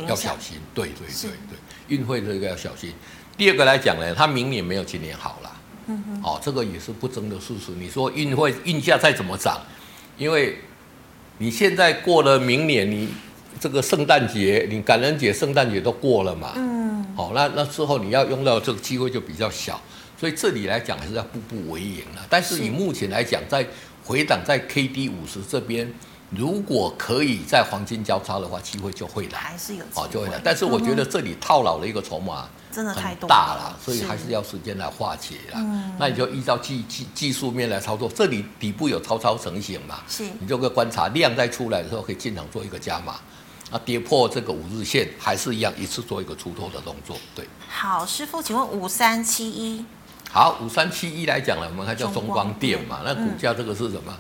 要小心。对对对对，运费这个要小心。第二个来讲呢，它明年没有今年好了。嗯哼，哦，这个也是不争的事实。你说运会运价再怎么涨，因为你现在过了明年，你这个圣诞节、你感恩节、圣诞节都过了嘛，嗯，好、哦，那那之后你要用到这个机会就比较小，所以这里来讲还是要步步为营了。但是以目前来讲，在回档在 K D 五十这边，如果可以在黄金交叉的话，机会就会来，还是有哦，就会来。但是我觉得这里套牢了一个筹码。真的太多大了，所以还是要时间来化解了。嗯，那你就依照技技技术面来操作，这里底部有超超成型嘛？是，你就可以观察量在出来的时候，可以进场做一个加码。啊，跌破这个五日线还是一样，一次做一个出脱的动作。对，好，师傅，请问五三七一。好，五三七一来讲呢，我们还叫中光电嘛？那股价这个是什么？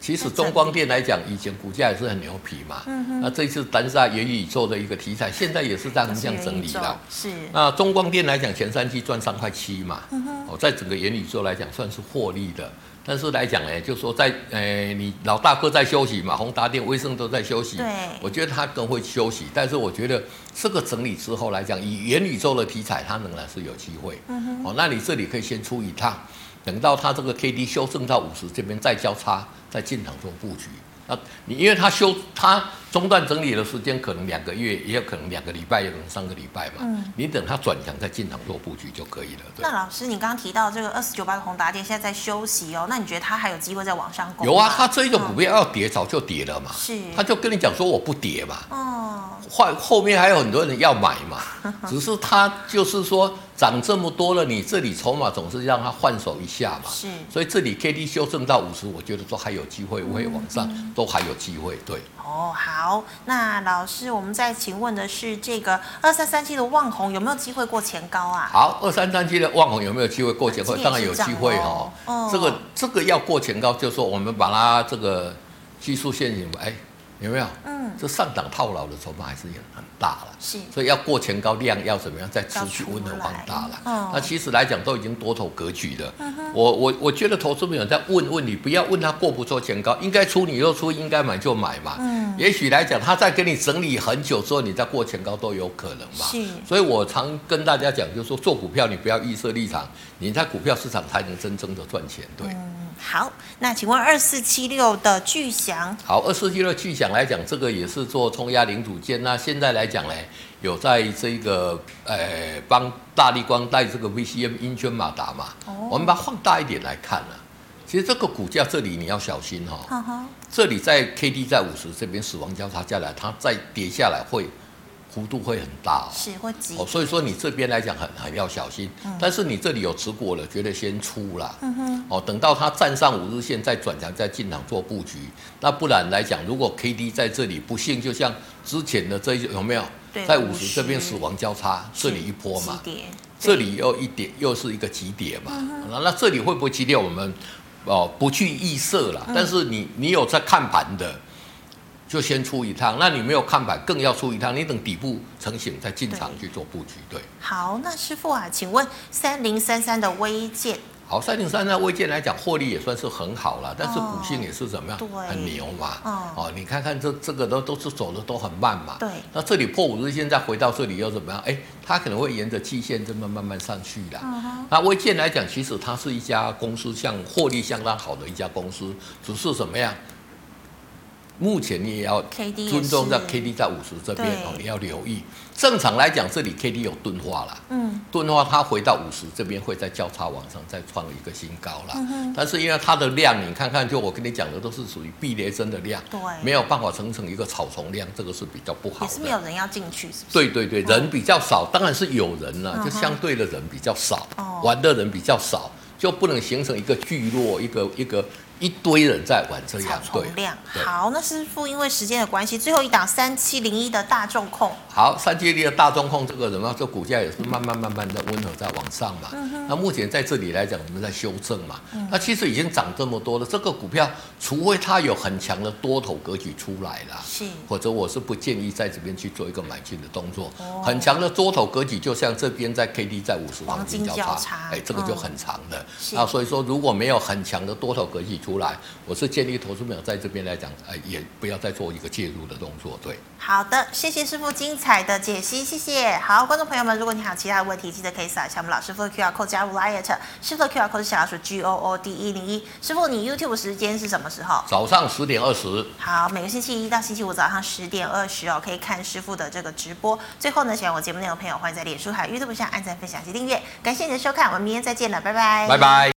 其实中光电来讲，以前股价也是很牛皮嘛。嗯哼。那这次单是元宇宙的一个题材，现在也是在横向整理了。是。那中光电来讲，前三期赚三块七嘛。嗯哼。哦，在整个元宇宙来讲，算是获利的。但是来讲呢，就说在呃，你老大哥在休息嘛，宏达电、威盛都在休息。对。我觉得他更会休息，但是我觉得这个整理之后来讲，以元宇宙的题材，它仍然是有机会。嗯哼。哦，那你这里可以先出一趟。等到它这个 K D 修正到五十这边再交叉，在进场中布局。那你因为他修他中断整理的时间可能两个月，也有可能两个礼拜，也有可能三个礼拜嘛。嗯。你等它转强再进场做布局就可以了。那老师，你刚刚提到这个二四九八的宏达电现在在休息哦，那你觉得它还有机会再往上攻？有啊，它这一种股票要跌早就跌了嘛。是。他就跟你讲说我不跌嘛。哦。后后面还有很多人要买嘛，只是它就是说。涨这么多了，你这里筹码总是让它换手一下嘛？是，所以这里 K D 修正到五十，我觉得都还有机会，会往上，都还有机会。对。哦，好，那老师，我们再请问的是，这个二三三七的望红有没有机会过前高啊？好，二三三七的望红有没有机会过前高？当然有机会、哦。哦。这个这个要过前高，就是说我们把它这个技术线型，哎，有没有？嗯，这上档套牢的筹码还是也很大了，是，所以要过前高量要怎么样再持续温和放大了。哦，那其实来讲都已经多头格局了。嗯哼，我我我觉得投资朋友在问问你，不要问他过不过前高，应该出你就出，应该买就买嘛。嗯，也许来讲他在跟你整理很久之后，你再过前高都有可能嘛。是，所以我常跟大家讲，就是说做股票你不要预设立场，你在股票市场才能真正的赚钱。对。嗯好，那请问二四七六的巨祥，好，二四七六巨祥来讲，这个也是做冲压零组件。那现在来讲呢，有在这个呃帮大力光带这个 VCM 英圈马达嘛。哦。我们把它放大一点来看呢，其实这个股价这里你要小心哈、哦。呵呵这里在 K D 在五十这边死亡交叉下来，它再跌下来会。幅度会很大，哦，是会急哦，所以说你这边来讲很很要小心，嗯、但是你这里有持股了，觉得先出了，嗯哼，哦，等到它站上五日线再转强再进场做布局，那不然来讲，如果 K D 在这里不幸就像之前的这一有没有？在五十这边死亡交叉这里一波嘛，这里又一点又是一个急跌嘛，嗯、那那这里会不会急跌？我们哦不去预设了，嗯、但是你你有在看盘的。就先出一趟，那你没有看板，更要出一趟。你等底部成型再进场去做布局。对，对好，那师傅啊，请问三零三三的微建，好，三零三三微建来讲，获利也算是很好了，但是股性也是怎么样？很牛嘛。哦，哦，你看看这这个都都是走的都很慢嘛。对，那这里破五日线再回到这里又怎么样？哎，它可能会沿着季线这么慢慢上去的。那微建来讲，其实它是一家公司，像获利相当好的一家公司，只是怎么样？目前你也要尊重在 K D 在五十这边哦，你要留意。正常来讲，这里 K D 有钝化了，嗯，钝化它回到五十这边会在交叉往上再创一个新高了。但是因为它的量，你看看，就我跟你讲的都是属于避雷针的量，对，没有办法形成一个草丛量，这个是比较不好的。也是没有人要进去，是不是？对对对，人比较少，当然是有人了，就相对的人比较少，嗯、玩的人比较少，就不能形成一个聚落，一个一个。一堆人在玩这样，对。好，那师傅因为时间的关系，最后一档三七零一的大众控。好，三七零一的大众控这个什么，这股价也是慢慢慢慢的温和在往上嘛。嗯、哼那目前在这里来讲，我们在修正嘛。嗯、那其实已经涨这么多了，这个股票除非它有很强的多头格局出来了，是，或者我是不建议在这边去做一个买进的动作。哦、很强的多头格局，就像这边在 K D 在五十黄金交叉，哎，这个就很长的。嗯、那所以说，如果没有很强的多头格局出，出来，我是建议投资朋友在这边来讲，呃，也不要再做一个介入的动作。对，好的，谢谢师傅精彩的解析，谢谢。好，观众朋友们，如果你还有其他的问题，记得可以扫一下我们老师傅的 QR code 加入 Line，师傅的 QR code 是小老鼠 G O O D 一零一。师傅，你 YouTube 时间是什么时候？早上十点二十。好，每个星期一到星期五早上十点二十哦，可以看师傅的这个直播。最后呢，喜欢我节目内容的朋友，欢迎在脸书还有 YouTube 上按赞、分享及订阅。感谢你的收看，我们明天再见了，拜拜。拜拜。